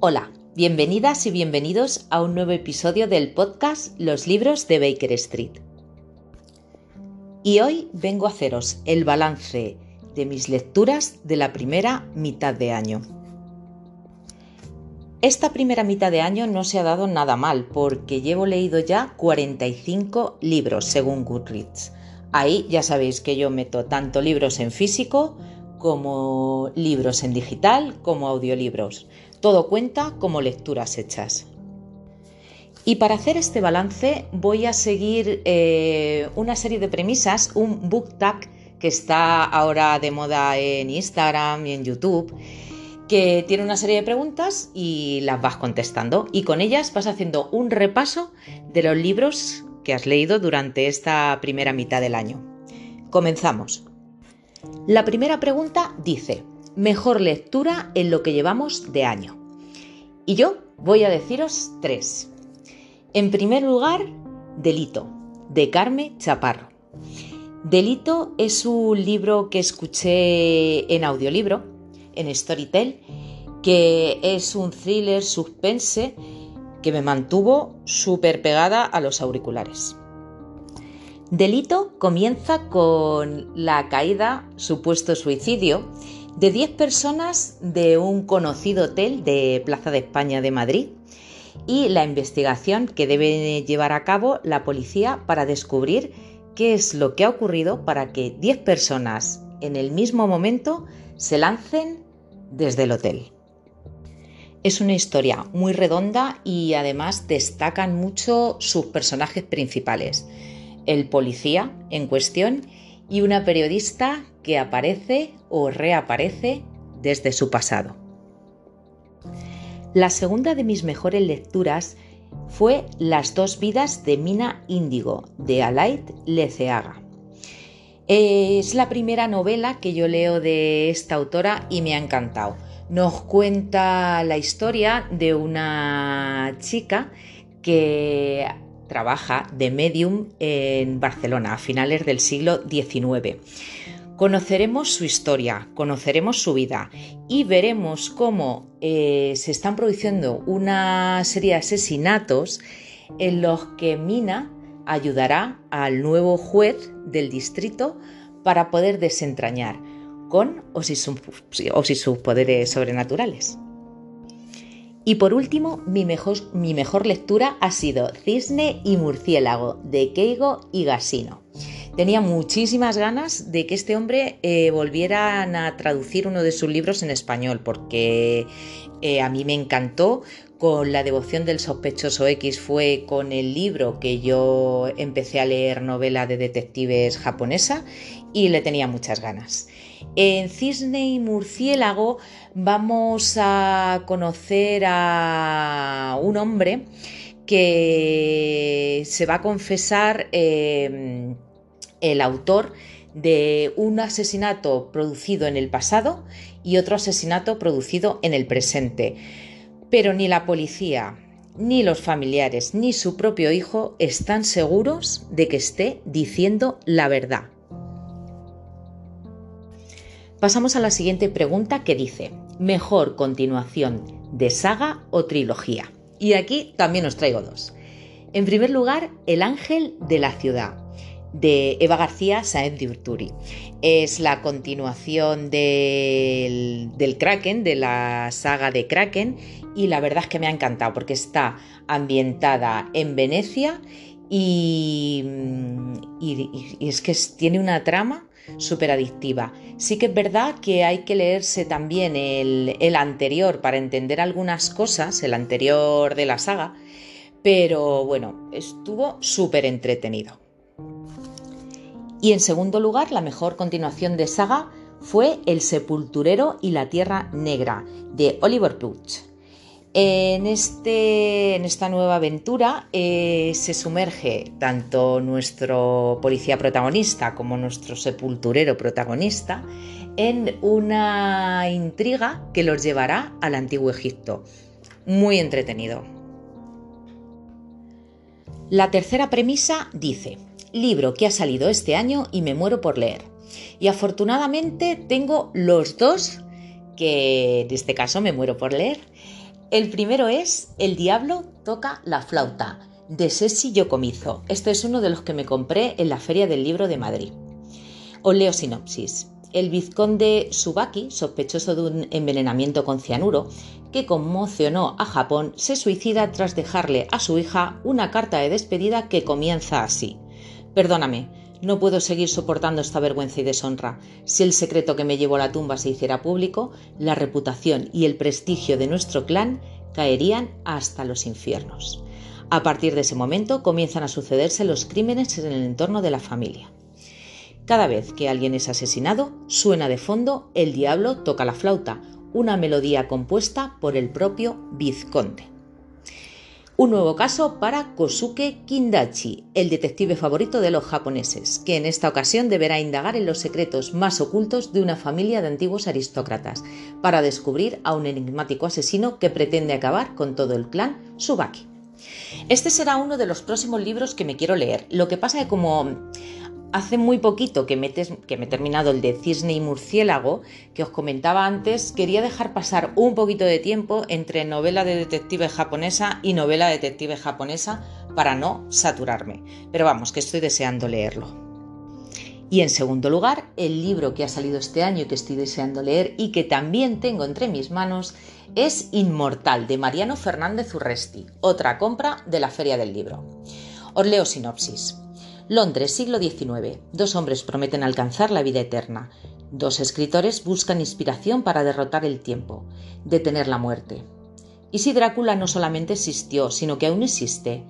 Hola, bienvenidas y bienvenidos a un nuevo episodio del podcast Los libros de Baker Street. Y hoy vengo a haceros el balance de mis lecturas de la primera mitad de año. Esta primera mitad de año no se ha dado nada mal porque llevo leído ya 45 libros según Goodreads. Ahí ya sabéis que yo meto tanto libros en físico como libros en digital como audiolibros. Todo cuenta como lecturas hechas. Y para hacer este balance voy a seguir eh, una serie de premisas, un book tag que está ahora de moda en Instagram y en YouTube, que tiene una serie de preguntas y las vas contestando. Y con ellas vas haciendo un repaso de los libros que has leído durante esta primera mitad del año. Comenzamos. La primera pregunta dice, mejor lectura en lo que llevamos de año. Y yo voy a deciros tres. En primer lugar, Delito, de Carme Chaparro. Delito es un libro que escuché en audiolibro, en Storytel, que es un thriller suspense que me mantuvo súper pegada a los auriculares. Delito comienza con la caída, supuesto suicidio, de 10 personas de un conocido hotel de Plaza de España de Madrid y la investigación que debe llevar a cabo la policía para descubrir qué es lo que ha ocurrido para que 10 personas en el mismo momento se lancen desde el hotel. Es una historia muy redonda y además destacan mucho sus personajes principales. El policía en cuestión y una periodista que aparece o reaparece desde su pasado. La segunda de mis mejores lecturas fue Las dos vidas de Mina Índigo, de Alaid Leceaga. Es la primera novela que yo leo de esta autora y me ha encantado. Nos cuenta la historia de una chica que trabaja de medium en Barcelona a finales del siglo XIX. Conoceremos su historia, conoceremos su vida y veremos cómo eh, se están produciendo una serie de asesinatos en los que Mina ayudará al nuevo juez del distrito para poder desentrañar con o sin sus poderes sobrenaturales. Y por último, mi mejor, lectura ha sido Cisne y Murciélago de Keigo y Gasino. Tenía muchísimas ganas de que este hombre eh, volviera a traducir uno de sus libros en español, porque eh, a mí me encantó. Con La devoción del sospechoso X fue con el libro que yo empecé a leer novela de detectives japonesa y le tenía muchas ganas. En Cisne y Murciélago vamos a conocer a un hombre que se va a confesar em, el autor de un asesinato producido en el pasado y otro asesinato producido en el presente. Pero ni la policía, ni los familiares, ni su propio hijo están seguros de que esté diciendo la verdad. Pasamos a la siguiente pregunta que dice, ¿mejor continuación de saga o trilogía? Y aquí también os traigo dos. En primer lugar, El ángel de la ciudad, de Eva García Sáenz de Urturi. Es la continuación del, Kraken, de la saga de Kraken, y la verdad es que me ha encantado porque está ambientada en Venecia y es que tiene una trama súper adictiva. Sí que es verdad que hay que leerse también el, anterior para entender algunas cosas, el anterior de la saga, pero bueno, estuvo súper entretenido. Y en segundo lugar, la mejor continuación de saga fue El sepulturero y la tierra negra de Oliver Puch. En, este, en esta nueva aventura eh, se sumerge tanto nuestro policía protagonista como nuestro sepulturero protagonista en una intriga que los llevará al antiguo Egipto. Muy entretenido. La tercera premisa dice, libro que ha salido este año y me muero por leer. Y afortunadamente tengo los dos que en este caso me muero por leer. El primero es El diablo toca la flauta, de Sessi Yocomizo. Este es uno de los que me compré en la Feria del Libro de Madrid. Os leo sinopsis. El vizconde Subaki, sospechoso de un envenenamiento con cianuro, que conmocionó a Japón, se suicida tras dejarle a su hija una carta de despedida que comienza así. Perdóname, no puedo seguir soportando esta vergüenza y deshonra. Si el secreto que me llevó a la tumba se hiciera público, la reputación y el prestigio de nuestro clan caerían hasta los infiernos. A partir de ese momento comienzan a sucederse los crímenes en el entorno de la familia. Cada vez que alguien es asesinado, suena de fondo El diablo toca la flauta, una melodía compuesta por el propio vizconde. Un nuevo caso para Kosuke Kindachi, el detective favorito de los japoneses, que en esta ocasión deberá indagar en los secretos más ocultos de una familia de antiguos aristócratas, para descubrir a un enigmático asesino que pretende acabar con todo el clan Subaki. Este será uno de los próximos libros que me quiero leer. Lo que pasa es que como Hace muy poquito que me, he terminado el de Cisne y Murciélago, que os comentaba antes, quería dejar pasar un poquito de tiempo entre novela de detective japonesa y novela de detective japonesa para no saturarme. Pero vamos, que estoy deseando leerlo. Y en segundo lugar, el libro que ha salido este año y que estoy deseando leer y que también tengo entre mis manos es Inmortal de Mariano Fernández Urresti, otra compra de la Feria del Libro. Os leo sinopsis. Londres, siglo XIX. Dos hombres prometen alcanzar la vida eterna. Dos escritores buscan inspiración para derrotar el tiempo, detener la muerte. ¿Y si Drácula no solamente existió, sino que aún existe?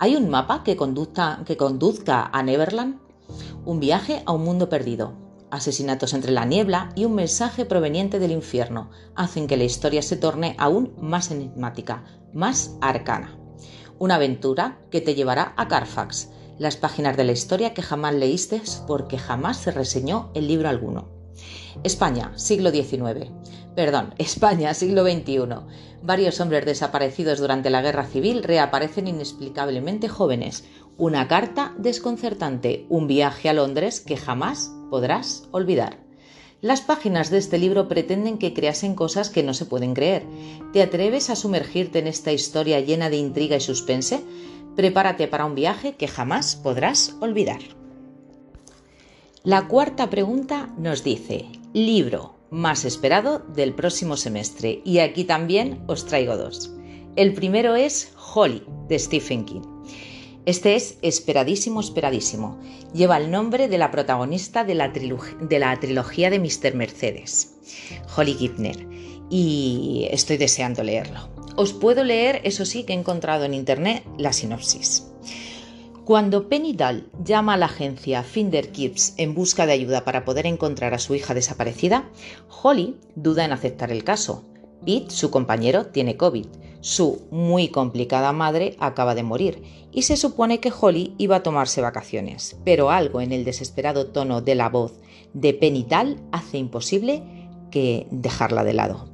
¿Hay un mapa que, conduzca a Neverland? Un viaje a un mundo perdido. Asesinatos entre la niebla y un mensaje proveniente del infierno hacen que la historia se torne aún más enigmática, más arcana. Una aventura que te llevará a Carfax, las páginas de la historia que jamás leíste porque jamás se reseñó el libro alguno. España, siglo XIX. Perdón, España, siglo XXI. Varios hombres desaparecidos durante la guerra civil reaparecen inexplicablemente jóvenes. Una carta desconcertante, un viaje a Londres que jamás podrás olvidar. Las páginas de este libro pretenden que creasen cosas que no se pueden creer. ¿Te atreves a sumergirte en esta historia llena de intriga y suspense? Prepárate para un viaje que jamás podrás olvidar. La cuarta pregunta nos dice, libro más esperado del próximo semestre. Y aquí también os traigo dos. El primero es Holly, de Stephen King. Este es esperadísimo, esperadísimo. Lleva el nombre de la protagonista de la, trilogía de Mr. Mercedes, Holly Gibner, y estoy deseando leerlo. Os puedo leer, eso sí, que he encontrado en internet la sinopsis. Cuando Penny Dahl llama a la agencia Finder Kids en busca de ayuda para poder encontrar a su hija desaparecida, Holly duda en aceptar el caso. Pete, su compañero, tiene COVID. Su muy complicada madre acaba de morir y se supone que Holly iba a tomarse vacaciones, pero algo en el desesperado tono de la voz de Penny Dahl hace imposible que dejarla de lado.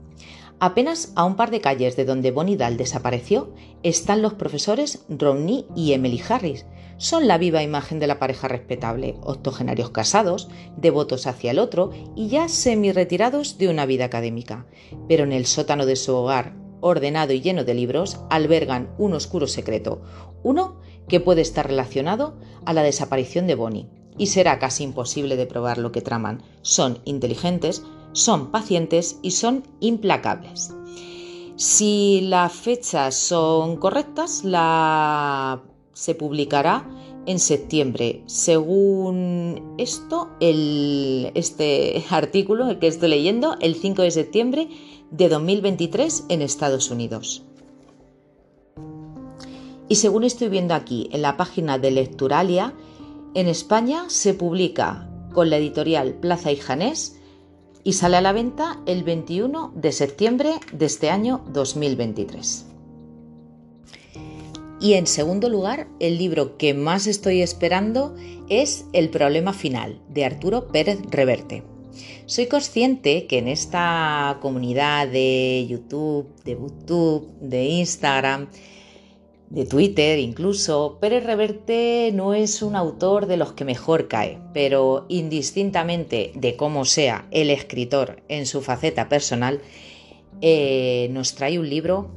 Apenas a un par de calles de donde Bonnie Dahl desapareció están los profesores Romney y Emily Harris. Son la viva imagen de la pareja respetable, octogenarios casados, devotos hacia el otro y ya semi-retirados de una vida académica. Pero en el sótano de su hogar, ordenado y lleno de libros, albergan un oscuro secreto, uno que puede estar relacionado a la desaparición de Bonnie. Y será casi imposible de probar lo que traman. Son inteligentes, son pacientes y son implacables. Si las fechas son correctas, la... se publicará en septiembre. Según esto, el, este artículo, que estoy leyendo, el 5 de septiembre de 2023 en Estados Unidos. Y según estoy viendo aquí en la página de Lecturalia, en España se publica con la editorial Plaza y Janés y sale a la venta el 21 de septiembre de este año 2023. Y en segundo lugar, el libro que más estoy esperando es El problema final de Arturo Pérez Reverte. Soy consciente que en esta comunidad de YouTube, de YouTube, de Instagram, de Twitter incluso, Pérez Reverte no es un autor de los que mejor cae, pero indistintamente de cómo sea el escritor en su faceta personal, eh, nos trae un libro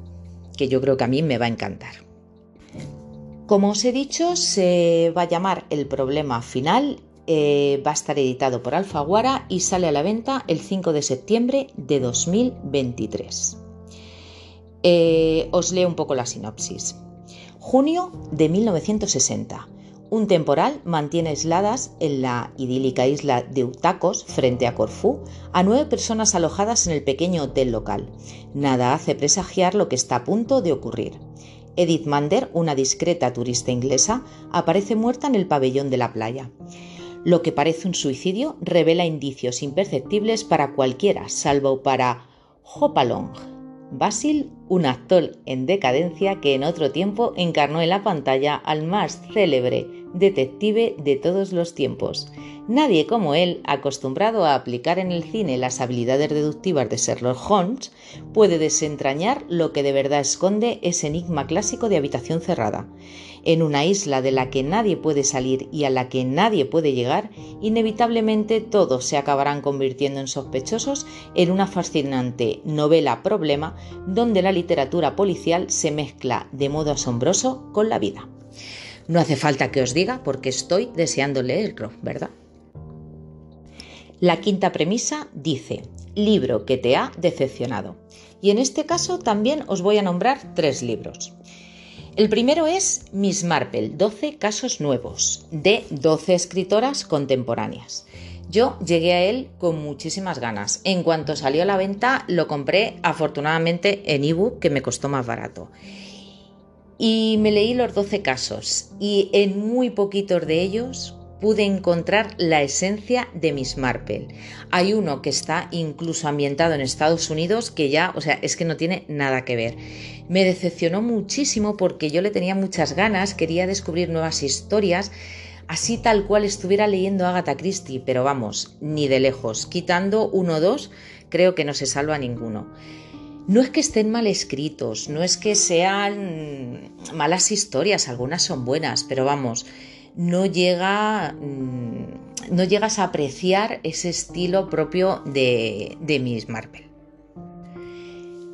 que yo creo que a mí me va a encantar. Como os he dicho, se va a llamar El problema final, eh, va a estar editado por Alfaguara y sale a la venta el 5 de septiembre de 2023. Eh, os leo un poco la sinopsis. Junio de 1960. Un temporal mantiene aisladas en la idílica isla de Utacos, frente a Corfú, a nueve personas alojadas en el pequeño hotel local. Nada hace presagiar lo que está a punto de ocurrir. Edith Mander, una discreta turista inglesa, aparece muerta en el pabellón de la playa. Lo que parece un suicidio revela indicios imperceptibles para cualquiera, salvo para Hopalong, Basil, un actor en decadencia que en otro tiempo encarnó en la pantalla al más célebre detective de todos los tiempos. Nadie como él, acostumbrado a aplicar en el cine las habilidades deductivas de Sherlock Holmes, puede desentrañar lo que de verdad esconde ese enigma clásico de habitación cerrada. En una isla de la que nadie puede salir y a la que nadie puede llegar, inevitablemente todos se acabarán convirtiendo en sospechosos en una fascinante novela problema donde la literatura policial se mezcla de modo asombroso con la vida. No hace falta que os diga porque estoy deseando leerlo, ¿verdad? La quinta premisa dice, libro que te ha decepcionado. Y en este caso también os voy a nombrar tres libros. El primero es Miss Marple, 12 casos nuevos, de 12 escritoras contemporáneas. Yo llegué a él con muchísimas ganas. En cuanto salió a la venta, lo compré afortunadamente en ebook, que me costó más barato. Y me leí los 12 casos y en muy poquitos de ellos pude encontrar la esencia de Miss Marple. Hay uno que está incluso ambientado en Estados Unidos que ya, o sea, es que no tiene nada que ver. Me decepcionó muchísimo porque yo le tenía muchas ganas, quería descubrir nuevas historias, así tal cual estuviera leyendo Agatha Christie, pero vamos, ni de lejos. Quitando uno o dos, creo que no se salva ninguno. No es que estén mal escritos, no es que sean malas historias, algunas son buenas, pero vamos, no llega mm, no llegas a apreciar ese estilo propio de, de Miss Marple.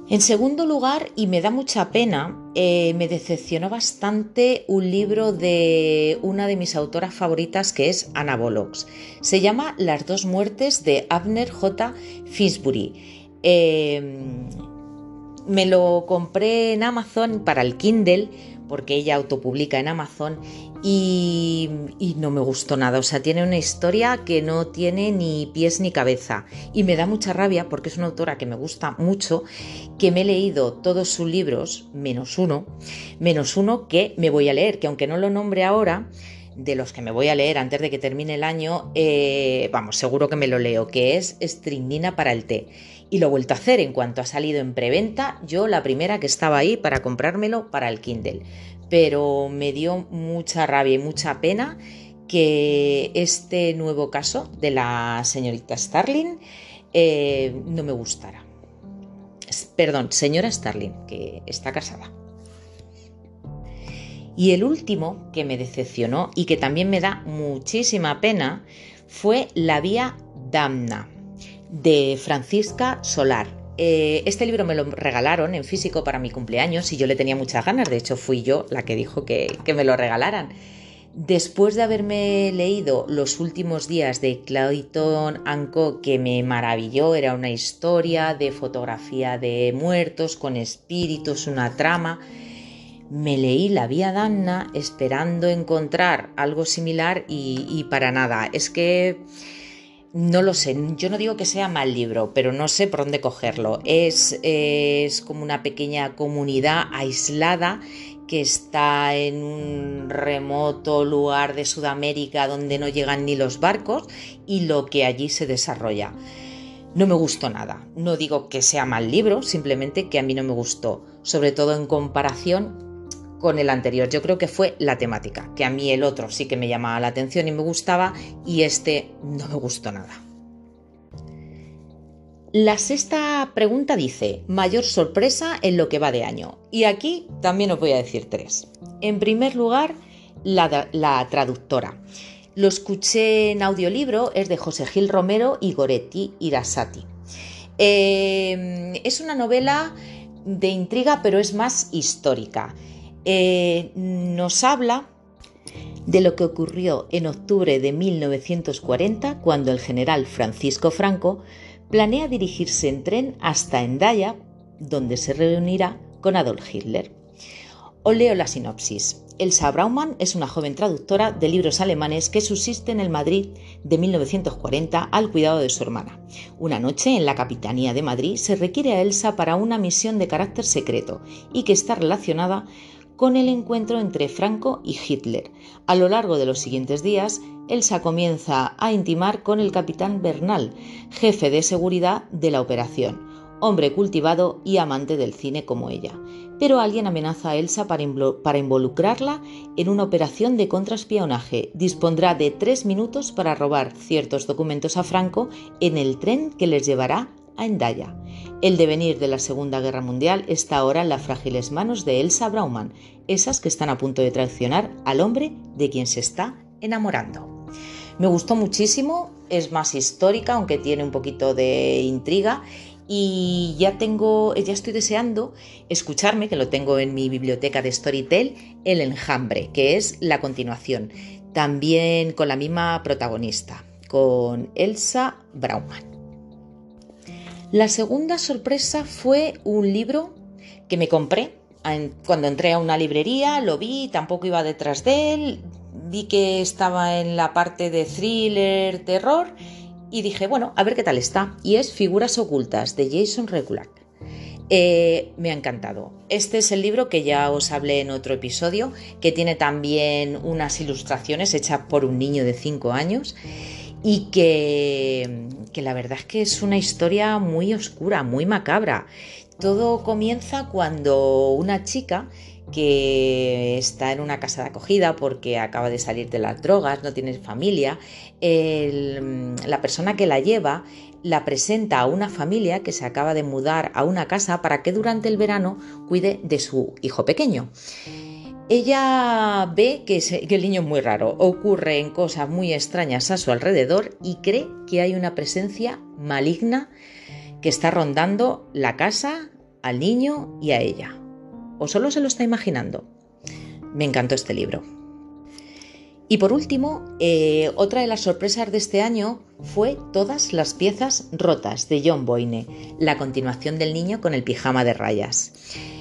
En segundo lugar, y me da mucha pena, eh, me decepcionó bastante un libro de una de mis autoras favoritas que es Anna Bollocks. Se llama Las dos muertes de Abner J. Finsbury. Em, me lo compré en Amazon para el Kindle porque ella autopublica en Amazon y, no me gustó nada. O sea, tiene una historia que no tiene ni pies ni cabeza. Y me da mucha rabia porque es una autora que me gusta mucho, que me he leído todos sus libros, menos uno, menos uno que me voy a leer, que aunque no lo nombre ahora, de los que me voy a leer antes de que termine el año, eh, vamos, seguro que me lo leo, que es Stringnina para el té. Y lo he vuelto a hacer en cuanto ha salido en preventa, yo la primera que estaba ahí para comprármelo para el Kindle pero me dio mucha rabia y mucha pena que este nuevo caso de la señorita Starling eh, no me gustara. Perdón, señora Starling, que está casada. Y el último que me decepcionó y que también me da muchísima pena fue La Vía Damna de Francisca Solar. Eh, este libro me lo regalaron en físico para mi cumpleaños y yo le tenía muchas ganas, de hecho fui yo la que dijo que, me lo regalaran. Después de haberme leído Los últimos días de Clayton Co, que me maravilló, era una historia de fotografía de muertos con espíritus, una trama, me leí La Vía Danna esperando encontrar algo similar y para nada. Es que no lo sé, yo no digo que sea mal libro, pero no sé por dónde cogerlo. Es, es como una pequeña comunidad aislada que está en un remoto lugar de Sudamérica donde no llegan ni los barcos y lo que allí se desarrolla. No me gustó nada. No digo que sea mal libro, simplemente que a mí no me gustó, sobre todo en comparación con el anterior. Yo creo que fue la temática, que a mí el otro sí que me llamaba la atención y me gustaba y este no me gustó nada. La sexta pregunta dice, mayor sorpresa en lo que va de año. Y aquí también os voy a decir tres. En primer lugar, la, traductora. Lo escuché en audiolibro, es de José Gil Romero y Goretti Irasati. Eh, es una novela de intriga, pero es más histórica. Eh, nos habla de lo que ocurrió en octubre de 1940 cuando el general Francisco Franco planea dirigirse en tren hasta Endaya, donde se reunirá con Adolf Hitler. Os leo la sinopsis. Elsa Braumann es una joven traductora de libros alemanes que subsiste en el Madrid de 1940 al cuidado de su hermana. Una noche en la Capitanía de Madrid se requiere a Elsa para una misión de carácter secreto y que está relacionada con el encuentro entre Franco y Hitler. A lo largo de los siguientes días, Elsa comienza a intimar con el capitán Bernal, jefe de seguridad de la operación, hombre cultivado y amante del cine como ella. Pero alguien amenaza a Elsa para, involucrarla en una operación de contraespionaje. Dispondrá de tres minutos para robar ciertos documentos a Franco en el tren que les llevará a Endaya. El devenir de la Segunda Guerra Mundial está ahora en las frágiles manos de Elsa Braumann, esas que están a punto de traicionar al hombre de quien se está enamorando. Me gustó muchísimo, es más histórica, aunque tiene un poquito de intriga. Y ya tengo, ya estoy deseando escucharme, que lo tengo en mi biblioteca de Storytel, El Enjambre, que es la continuación, también con la misma protagonista, con Elsa Braumann. La segunda sorpresa fue un libro que me compré cuando entré a una librería, lo vi, tampoco iba detrás de él, vi que estaba en la parte de thriller, terror y dije, bueno, a ver qué tal está. Y es Figuras Ocultas de Jason Regular. Eh, me ha encantado. Este es el libro que ya os hablé en otro episodio, que tiene también unas ilustraciones hechas por un niño de 5 años y que, la verdad es que es una historia muy oscura, muy macabra. Todo comienza cuando una chica que está en una casa de acogida porque acaba de salir de las drogas, no tiene familia, la persona que la lleva la presenta a una familia que se acaba de mudar a una casa para que durante el verano cuide de su hijo pequeño. Ella ve que, el niño es muy raro, ocurren cosas muy extrañas a su alrededor y cree que hay una presencia maligna que está rondando la casa, al niño y a ella. ¿O solo se lo está imaginando? Me encantó este libro. Y por último, eh, otra de las sorpresas de este año fue Todas las piezas rotas de John Boyne, la continuación del niño con el pijama de rayas.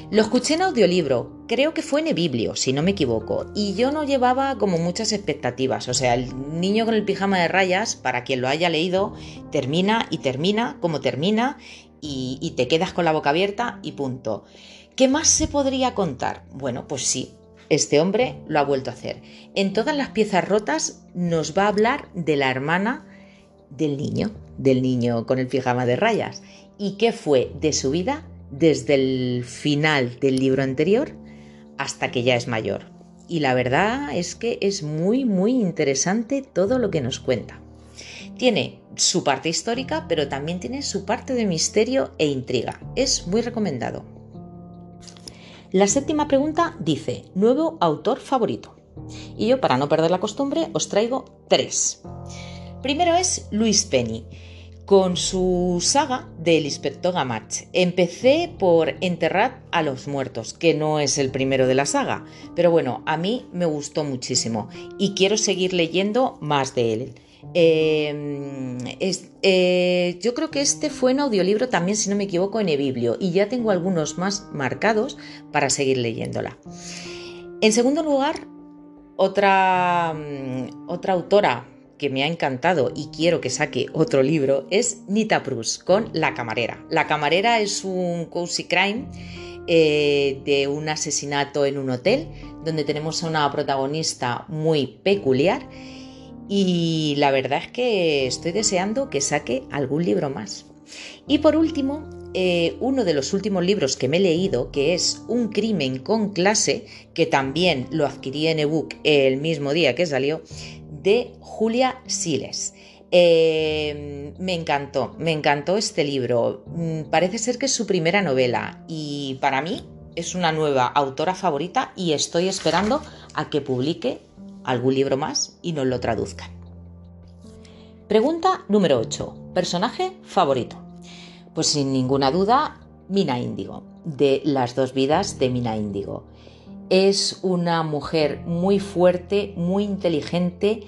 Lo escuché en audiolibro, creo que fue en Ebiblio, si no me equivoco, y yo no llevaba como muchas expectativas. O sea, el niño con el pijama de rayas, para quien lo haya leído, termina y termina como termina y, y te quedas con la boca abierta y punto. ¿Qué más se podría contar? Bueno, pues sí, este hombre lo ha vuelto a hacer. En todas las piezas rotas nos va a hablar de la hermana del niño, del niño con el pijama de rayas. ¿Y qué fue de su vida desde el final del libro anterior hasta que ya es mayor. Y la verdad es que es muy, muy interesante todo lo que nos cuenta. Tiene su parte histórica, pero también tiene su parte de misterio e intriga. Es muy recomendado. La séptima pregunta dice, nuevo autor favorito. Y yo, para no perder la costumbre, os traigo tres. Primero es Luis Penny con su saga del inspector Gamach. Empecé por Enterrar a los muertos, que no es el primero de la saga, pero bueno, a mí me gustó muchísimo y quiero seguir leyendo más de él. Em, eh, yo creo que este fue en audiolibro también, si no me equivoco, en eBiblio y ya tengo algunos más marcados para seguir leyéndola. En segundo lugar, otra, mm, otra autora que me ha encantado y quiero que saque otro libro es Nita Prus con La Camarera. La Camarera es un cozy crime eh, de un asesinato en un hotel donde tenemos a una protagonista muy peculiar y la verdad es que estoy deseando que saque algún libro más. Y por último, eh, uno de los últimos libros que me he leído, que es Un crimen con clase, que también lo adquirí en ebook el mismo día que salió, de Julia Siles. Eh, me encantó, me encantó este libro. Mm, parece ser que es su primera novela y para mí es una nueva autora favorita y estoy esperando a que publique algún libro más y nos lo traduzcan. Pregunta número 8. Personaje favorito. Pues sin ninguna duda, Mina Índigo, de Las dos vidas de Mina Índigo. Es una mujer muy fuerte, muy inteligente,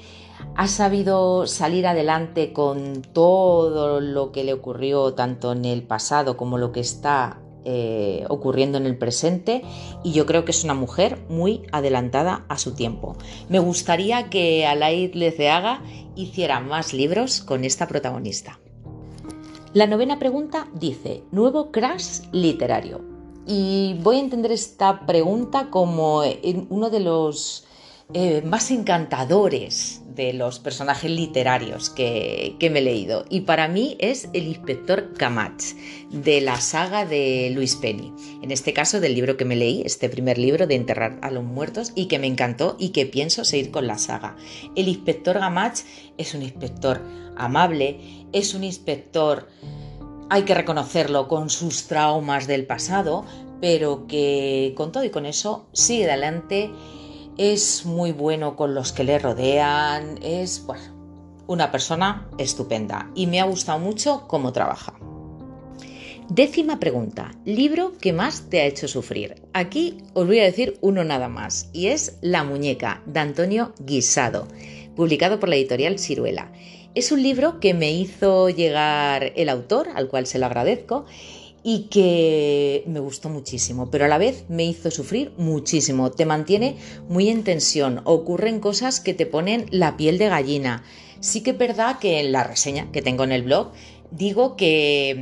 ha sabido salir adelante con todo lo que le ocurrió tanto en el pasado como lo que está eh, ocurriendo en el presente y yo creo que es una mujer muy adelantada a su tiempo. Me gustaría que Alaid Leceaga hiciera más libros con esta protagonista. La novena pregunta dice, nuevo crash literario. Y voy a entender esta pregunta como uno de los eh, más encantadores de los personajes literarios que, me he leído. Y para mí es el inspector Camach, de la saga de Luis Penny. En este caso, del libro que me leí, este primer libro de Enterrar a los Muertos, y que me encantó y que pienso seguir con la saga. El inspector Camach es un inspector amable, es un inspector hay que reconocerlo con sus traumas del pasado, pero que con todo y con eso sigue adelante es muy bueno con los que le rodean, es bueno, una persona estupenda y me ha gustado mucho cómo trabaja. Décima pregunta, libro que más te ha hecho sufrir. Aquí os voy a decir uno nada más y es La muñeca de Antonio Guisado, publicado por la editorial Ciruela. Es un libro que me hizo llegar el autor, al cual se lo agradezco, y que me gustó muchísimo, pero a la vez me hizo sufrir muchísimo. Te mantiene muy en tensión, ocurren cosas que te ponen la piel de gallina. Sí que es verdad que en la reseña que tengo en el blog digo que,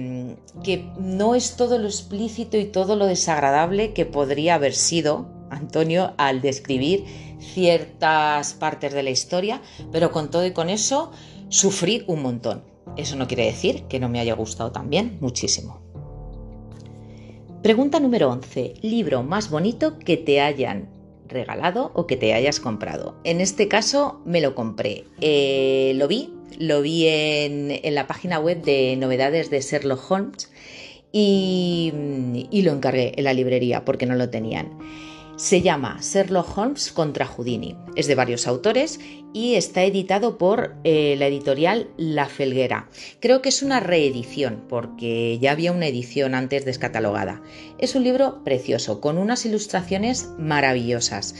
mm, que no es todo lo explícito y todo lo desagradable que podría haber sido Antonio al describir ciertas partes de la historia, pero con todo y con eso sufrí un montón. Eso no quiere decir que no me haya gustado también muchísimo. Pregunta número 11. Libro más bonito que te hayan regalado o que te hayas comprado. En este caso me lo compré. Eh, lo vi, lo vi en, la página web de novedades de Sherlock Holmes y, y lo encargué en la librería porque no lo tenían. Se llama Sherlock Holmes contra Houdini. Es de varios autores y está editado por eh, la editorial La Felguera. Creo que es una reedición porque ya había una edición antes descatalogada. Es un libro precioso con unas ilustraciones maravillosas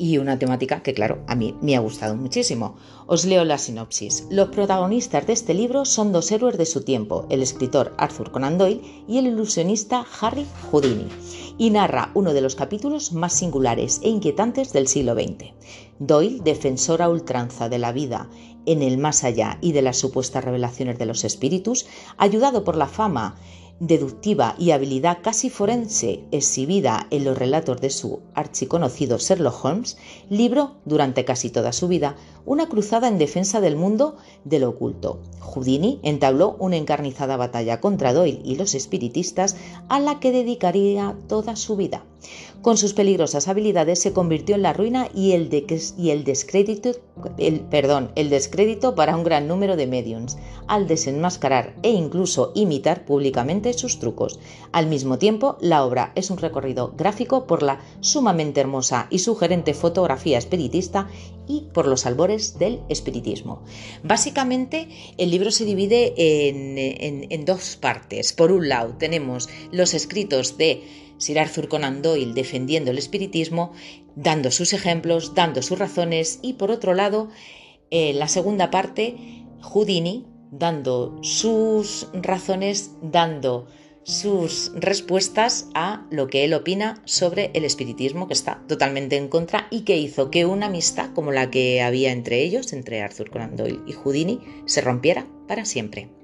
y una temática que, claro, a mí me ha gustado muchísimo. Os leo la sinopsis. Los protagonistas de este libro son dos héroes de su tiempo, el escritor Arthur Conan Doyle y el ilusionista Harry Houdini, y narra uno de los capítulos más singulares e inquietantes del siglo XX. Doyle, defensor a ultranza de la vida en el más allá y de las supuestas revelaciones de los espíritus, ayudado por la fama deductiva y habilidad casi forense exhibida en los relatos de su archiconocido Sherlock Holmes, libró durante casi toda su vida una cruzada en defensa del mundo del oculto. Houdini entabló una encarnizada batalla contra Doyle y los espiritistas a la que dedicaría toda su vida. Con sus peligrosas habilidades se convirtió en la ruina y el, el descrédito para un gran número de mediums, al desenmascarar e incluso imitar públicamente sus trucos. Al mismo tiempo, la obra es un recorrido gráfico por la sumamente hermosa y sugerente fotografía espiritista y por los albores del espiritismo. Básicamente, el libro se divide en dos partes. Por un lado, tenemos los escritos de Sir Arthur Conan Doyle defendiendo el espiritismo, dando sus ejemplos, dando sus razones y por otro lado, en la segunda parte, Houdini dando sus razones, dando sus respuestas a lo que él opina sobre el espiritismo, que está totalmente en contra y que hizo que una amistad como la que había entre ellos, entre Arthur Conan Doyle y Houdini, se rompiera para siempre.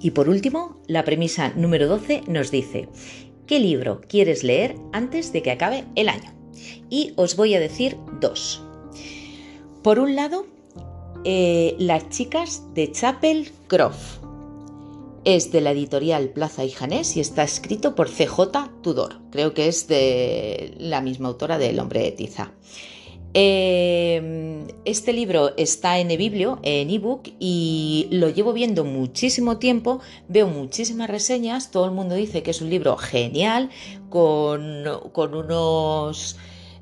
Y por último, la premisa número 12 nos dice, ¿qué libro quieres leer antes de que acabe el año? Y os voy a decir dos. Por un lado, eh, Las chicas de Chapel Croft. Es de la editorial Plaza y Janés y está escrito por CJ Tudor. Creo que es de la misma autora de El hombre de tiza. Em, este libro está en eBiblio, en ebook, y lo llevo viendo muchísimo tiempo, veo muchísimas reseñas, todo el mundo dice que es un libro genial, con, unos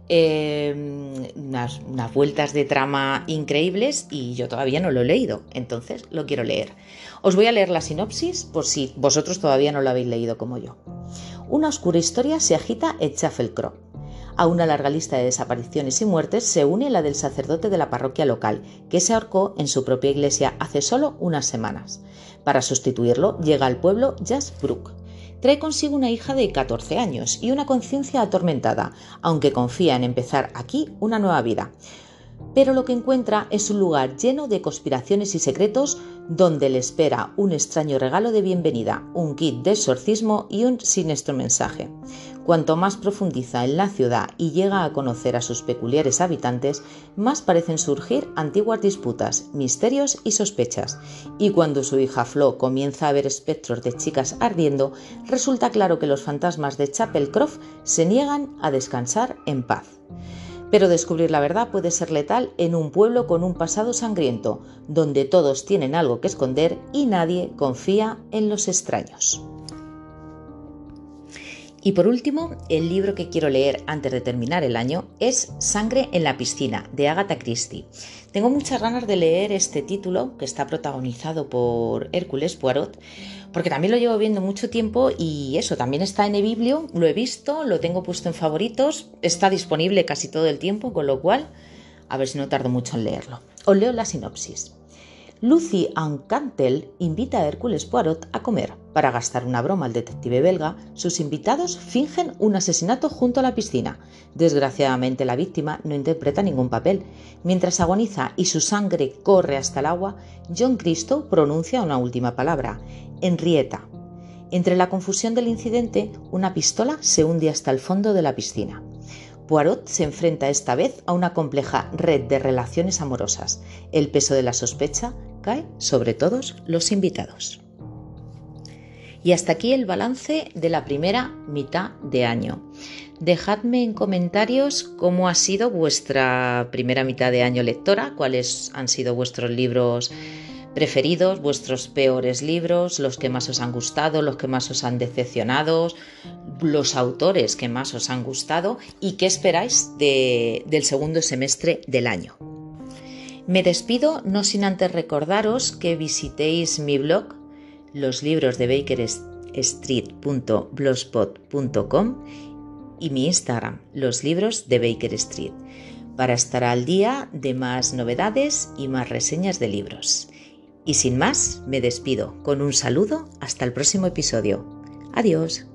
Em, unas, vueltas de trama increíbles y yo todavía no lo he leído, entonces lo quiero leer. Os voy a leer la sinopsis por si vosotros todavía no lo habéis leído como yo. Una oscura historia se agita en Chaffelcroft. A una larga lista de desapariciones y muertes se une la del sacerdote de la parroquia local, que se ahorcó en su propia iglesia hace solo unas semanas. Para sustituirlo llega al pueblo Jasbrook trae consigo una hija de 14 años y una conciencia atormentada, aunque confía en empezar aquí una nueva vida. Pero lo que encuentra es un lugar lleno de conspiraciones y secretos donde le espera un extraño regalo de bienvenida, un kit de exorcismo y un siniestro mensaje. Cuanto más profundiza en la ciudad y llega a conocer a sus peculiares habitantes, más parecen surgir antiguas disputas, misterios y sospechas. Y cuando su hija Flo comienza a ver espectros de chicas ardiendo, resulta claro que los fantasmas de Chapel Croft se niegan a descansar en paz. Pero descubrir la verdad puede ser letal en un pueblo con un pasado sangriento, donde todos tienen algo que esconder y nadie confía en los extraños. Y por último, el libro que quiero leer antes de terminar el año es Sangre en la piscina, de Agatha Christie. Tengo muchas ganas de leer este título, que está protagonizado por Hércules Poirot, porque también lo llevo viendo mucho tiempo y eso, también está en eBiblio, lo he visto, lo tengo puesto en favoritos, está disponible casi todo el tiempo, con lo cual, a ver si no tardo mucho en leerlo. Os leo la sinopsis. Lucy Ann Cantel invita a Hércules Poirot a comer. Para gastar una broma al detective belga, sus invitados fingen un asesinato junto a la piscina. Desgraciadamente la víctima no interpreta ningún papel. Mientras agoniza y su sangre corre hasta el agua, John Cristo pronuncia una última palabra, Henrietta. Entre la confusión del incidente, una pistola se hunde hasta el fondo de la piscina. Poirot se enfrenta esta vez a una compleja red de relaciones amorosas. El peso de la sospecha cae sobre todos los invitados. Y hasta aquí el balance de la primera mitad de año. Dejadme en comentarios cómo ha sido vuestra primera mitad de año lectora, cuáles han sido vuestros libros preferidos, vuestros peores libros, los que más os han gustado, los que más os han decepcionado, los autores que más os han gustado y qué esperáis del segundo semestre del año. Me despido no sin antes recordaros que visitéis mi blog, los libros de bakerstreet.blogspot.com y mi Instagram, los libros de Baker Street, para estar al día de más novedades y más reseñas de libros. Y sin más, me despido con un saludo hasta el próximo episodio. Adiós.